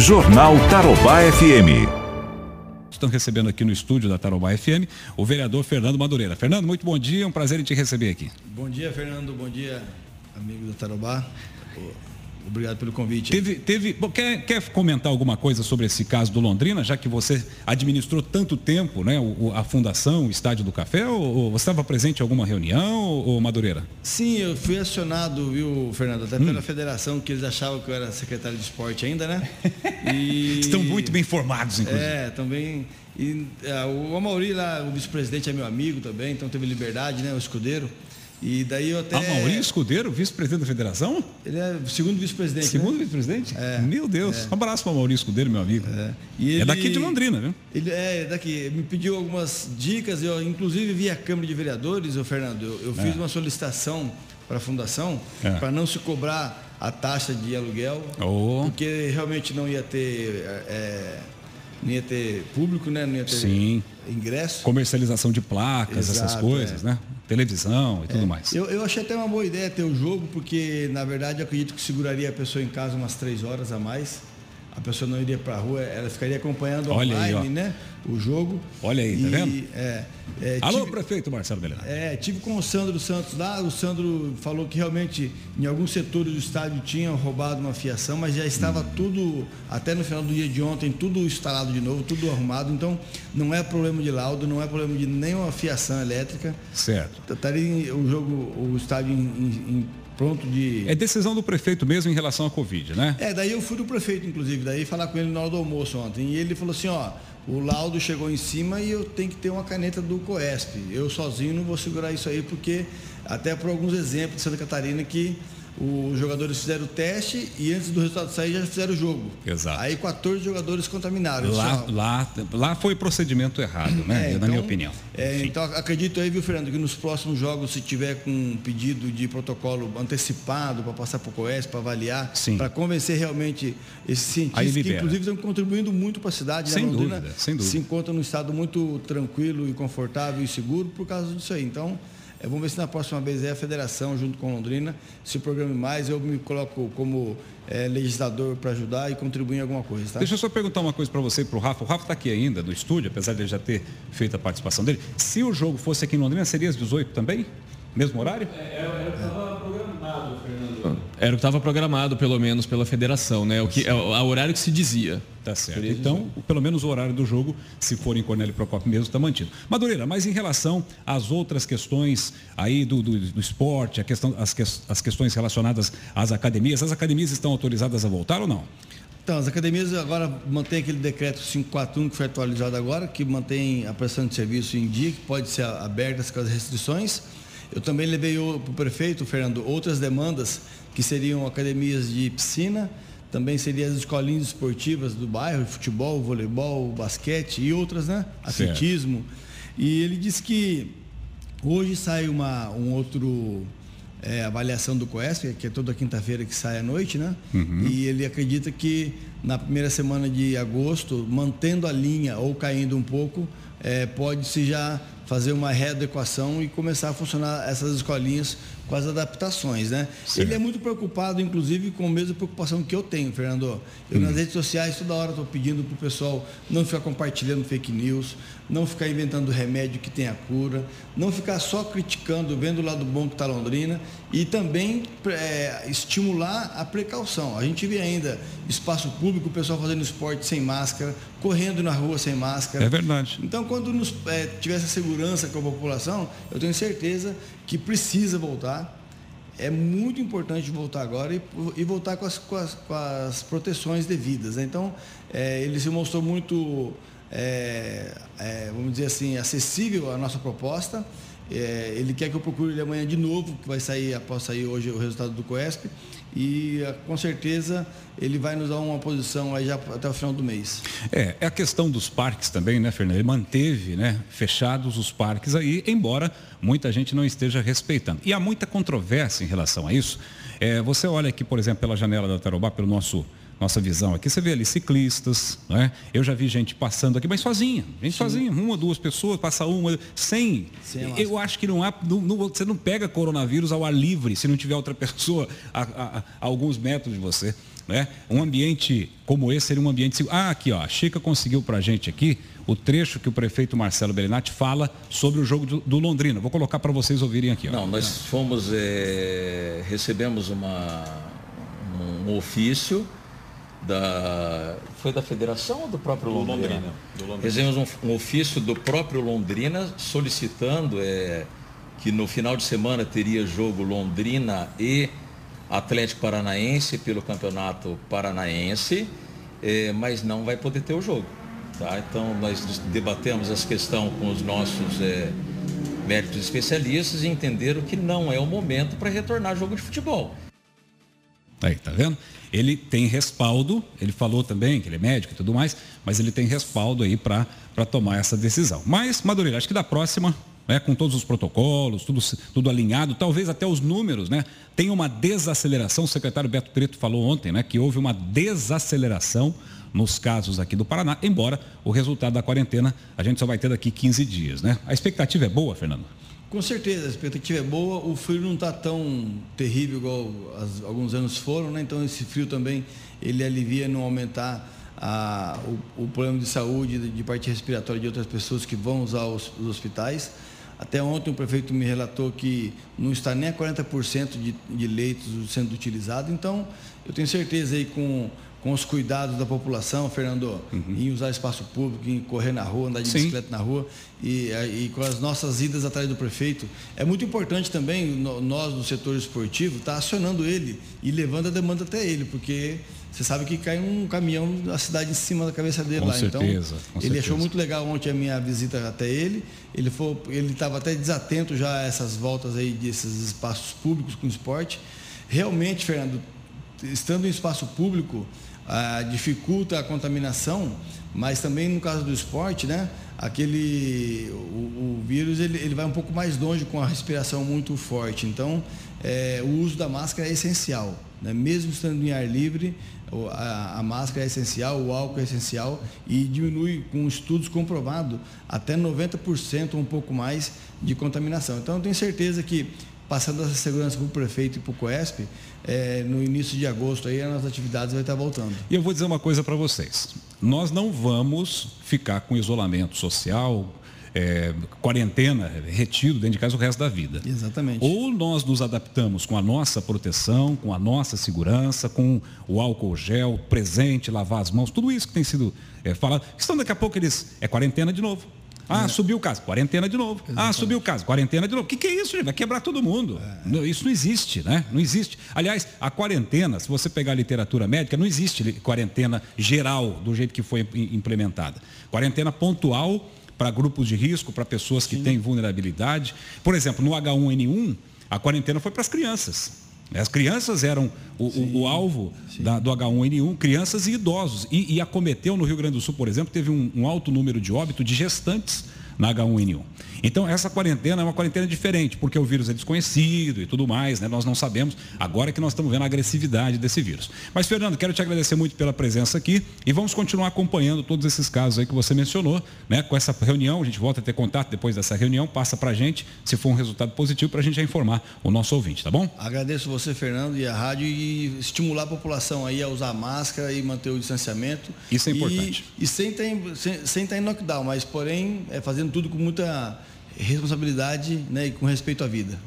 Jornal Tarobá FM. Estão recebendo aqui no estúdio da Tarobá FM o vereador Fernando Madureira. Fernando, muito bom dia, é um prazer em te receber aqui. Bom dia, Fernando. Bom dia, amigo da Tarobá. Obrigado pelo convite. Teve, teve, quer, quer comentar alguma coisa sobre esse caso do Londrina, já que você administrou tanto tempo né, a fundação, o Estádio do Café, ou, você estava presente em alguma reunião, ou, Madureira? Sim, eu fui acionado, viu, Fernando, até pela hum. federação, que eles achavam que eu era secretário de esporte ainda, né? E... Estão muito bem formados, inclusive. É, também. E, é, o Amauri lá, o vice-presidente é meu amigo também, então teve liberdade, né? O escudeiro. E daí eu até. Ah, Maurício Escudeiro, vice-presidente da federação? Ele é segundo vice-presidente. Segundo né? vice-presidente? É. Meu Deus. É. Um abraço para o Maurício Escudeiro, meu amigo. É. Ele, é daqui de Londrina, viu? Ele é daqui. Me pediu algumas dicas, eu inclusive vi a Câmara de Vereadores, o Fernando. Eu, eu fiz é. uma solicitação para a fundação é. para não se cobrar a taxa de aluguel, oh. porque realmente não ia ter. É, não ia ter público, né? Não ia ter Sim. ingresso. Comercialização de placas, Exato, essas coisas, né? televisão e tudo é. mais. Eu, eu, achei até uma boa ideia ter o jogo, porque na verdade eu acredito que seguraria a pessoa em casa umas três horas a mais a pessoa não iria para a rua, ela ficaria acompanhando Olha online, aí, né? O jogo. Olha aí, tá e, vendo? É, é, Alô, tive, prefeito Marcelo Beleza. É, tive com o Sandro Santos lá, o Sandro falou que realmente em alguns setores do estádio tinham roubado uma fiação, mas já estava hum. tudo, até no final do dia de ontem, tudo instalado de novo, tudo arrumado, então não é problema de laudo, não é problema de nenhuma fiação elétrica. Certo. Estaria o jogo, o estádio em, em, em pronto de. É decisão do prefeito mesmo em relação à Covid, né? É, daí eu fui do prefeito, inclusive, daí falar com ele na hora do almoço ontem. E ele falou assim, ó, o laudo chegou em cima e eu tenho que ter uma caneta do COESP. Eu sozinho não vou segurar isso aí, porque até por alguns exemplos de Santa Catarina que os jogadores fizeram o teste e antes do resultado sair já fizeram o jogo. Exato. Aí 14 jogadores contaminaram. Lá, lá, lá foi procedimento errado, né? É, então, na minha opinião. É, então acredito aí, viu, Fernando, que nos próximos jogos, se tiver com um pedido de protocolo antecipado para passar para o COES, para avaliar, para convencer realmente esses cientistas que inclusive estão contribuindo muito para a cidade. Né, sem né? dúvida, sem dúvida. Se encontra num estado muito tranquilo e confortável e seguro por causa disso aí. Então, é, vamos ver se na próxima vez é a federação, junto com Londrina, se programe mais. Eu me coloco como é, legislador para ajudar e contribuir em alguma coisa. Tá? Deixa eu só perguntar uma coisa para você e para o Rafa. O Rafa está aqui ainda no estúdio, apesar de ele já ter feito a participação dele. Se o jogo fosse aqui em Londrina, seria às 18 também? Mesmo horário? É, é, é, era o que estava programado, pelo menos, pela federação, né? O, que, é o horário que se dizia. Tá certo. Então, pelo menos o horário do jogo, se for em Cornélio Procopio mesmo, está mantido. Madureira, mas em relação às outras questões aí do, do, do esporte, a questão, as, que, as questões relacionadas às academias, as academias estão autorizadas a voltar ou não? Então, as academias agora mantêm aquele decreto 541 que foi atualizado agora, que mantém a prestação de serviço em dia, que pode ser aberta com as restrições. Eu também levei para o prefeito, Fernando, outras demandas que seriam academias de piscina, também seriam as escolinhas esportivas do bairro, futebol, voleibol, basquete e outras, né? Atletismo. E ele disse que hoje sai uma, um outro é, avaliação do COESP, que é toda quinta-feira que sai à noite, né? Uhum. E ele acredita que na primeira semana de agosto, mantendo a linha ou caindo um pouco, é, pode-se já fazer uma readequação e começar a funcionar essas escolinhas com as adaptações, né? Sim. Ele é muito preocupado, inclusive, com a mesma preocupação que eu tenho, Fernando. Eu hum. nas redes sociais toda hora estou pedindo para o pessoal não ficar compartilhando fake news, não ficar inventando remédio que tem a cura, não ficar só criticando, vendo o lado bom que está Londrina e também é, estimular a precaução. A gente vê ainda espaço público, o pessoal fazendo esporte sem máscara, correndo na rua sem máscara. É verdade. Então, quando nos, é, tiver essa segurança com a população, eu tenho certeza que precisa voltar. É muito importante voltar agora e, e voltar com as, com as, com as, proteções devidas. Né? Então, é, ele se mostrou muito, é, é, vamos dizer assim, acessível à nossa proposta. É, ele quer que eu procure ele amanhã de novo, que vai sair após sair hoje o resultado do COESP e eh, com certeza ele vai nos dar uma posição aí já até o final do mês. É, é a questão dos parques também, né, Fernando? Ele manteve, né, fechados os parques aí, embora muita gente não esteja respeitando. E há muita controvérsia em relação a isso. É, você olha aqui, por exemplo, pela janela da Tarobá, pelo nosso nossa visão aqui, você vê ali ciclistas, né? Eu já vi gente passando aqui, mas sozinha, gente Sim. sozinha, uma, duas pessoas, passa uma, sem. eu acho que não há, não, não, você não pega coronavírus ao ar livre se não tiver outra pessoa a, a, a alguns metros de você. né? Um ambiente como esse seria um ambiente seguro. Ah, aqui, ó, a Chica conseguiu para a gente aqui o trecho que o prefeito Marcelo Belinati fala sobre o jogo do, do Londrina. Vou colocar para vocês ouvirem aqui. Ó. Não, nós fomos, é, recebemos uma, um ofício da. Foi da federação ou do próprio Londrina? Do Londrina. Do Londrina. Recebemos um, um, ofício do próprio Londrina solicitando é, que no final de semana teria jogo Londrina e Atlético Paranaense pelo Campeonato Paranaense, é, mas não vai poder ter o jogo. Tá? Então nós debatemos essa questão com os nossos é, médicos especialistas e entenderam que não é o momento para retornar jogo de futebol. Aí, tá vendo? Ele tem respaldo, ele falou também que ele é médico e tudo mais, mas ele tem respaldo aí para tomar essa decisão. Mas, Madureira, acho que da próxima né, com todos os protocolos, tudo, tudo alinhado, talvez até os números, né? Tem uma desaceleração, o secretário Beto Preto falou ontem, né, que houve uma desaceleração nos casos aqui do Paraná, embora o resultado da quarentena a gente só vai ter daqui 15 dias, né? A expectativa é boa, Fernando? Com certeza, a expectativa é boa, o frio não está tão terrível igual as, alguns anos foram, né? Então esse frio também ele alivia não aumentar a, o, o, problema de saúde, de, de parte respiratória de outras pessoas que vão usar os, os hospitais. Até ontem o prefeito me relatou que não está nem a 40% de, de leitos sendo utilizado. Então, eu tenho certeza aí com, com os cuidados da população, Fernando, uhum. em usar espaço público, em correr na rua, andar de Sim. bicicleta na rua e, e, com as nossas idas atrás do prefeito. É muito importante também nós do setor esportivo estar tá acionando ele e levando a demanda até ele, porque você sabe que cai um caminhão da cidade em cima da cabeça dele com lá. Certeza, então, ele certeza. achou muito legal ontem a minha visita até ele. Ele foi, ele estava até desatento já a essas voltas aí desses espaços públicos com esporte. Realmente, Fernando, estando em espaço público, ah, dificulta a contaminação, mas também no caso do esporte, né? Aquele o, o vírus ele, ele vai um pouco mais longe com a respiração muito forte. Então, é, o uso da máscara é essencial. Né? Mesmo estando em ar livre, a, a, máscara é essencial, o álcool é essencial e diminui, com estudos comprovados, até 90% ou um pouco mais de contaminação. Então, eu tenho certeza que, passando essa segurança para o prefeito e para o COESP, é, no início de agosto, aí, as nossas atividades vão estar voltando. E eu vou dizer uma coisa para vocês. Nós não vamos ficar com isolamento social, é, quarentena, retido dentro de casa o resto da vida. Exatamente. Ou nós nos adaptamos com a nossa proteção, com a nossa segurança, com o álcool gel presente, lavar as mãos, tudo isso que tem sido é, falado. Estão daqui a pouco eles. É quarentena de novo. Ah, é. subiu o caso, quarentena de novo. Ah, Exatamente. Ah, subiu o caso, quarentena de novo. O que, que é isso, gente? Vai quebrar todo mundo. É. Isso não existe, né? Não existe. Aliás, a quarentena, se você pegar a literatura médica, não existe quarentena geral do jeito que foi implementada. Quarentena pontual para grupos de risco, para pessoas que Sim. têm vulnerabilidade. Por exemplo, no H1N1, a quarentena foi para as crianças. As crianças eram o, o, o alvo da, do H1N1, crianças e idosos. E, e, acometeu no Rio Grande do Sul, por exemplo, teve um, um alto número de óbito de gestantes na H1N1. Então, essa quarentena é uma quarentena diferente, porque o vírus é desconhecido e tudo mais, né? nós não sabemos. Agora que nós estamos vendo a agressividade desse vírus. Mas, Fernando, quero te agradecer muito pela presença aqui e vamos continuar acompanhando todos esses casos aí que você mencionou, né? Com essa reunião, a gente volta a ter contato depois dessa reunião, passa para a gente, se for um resultado positivo, para a gente já informar o nosso ouvinte, tá bom? Agradeço você, Fernando, e a rádio e estimular a população aí a usar máscara e manter o distanciamento. Isso é importante. E, e sem, estar em, sem, sem estar em lockdown, mas porém é, fazendo tudo com muita responsabilidade né, e com respeito à vida.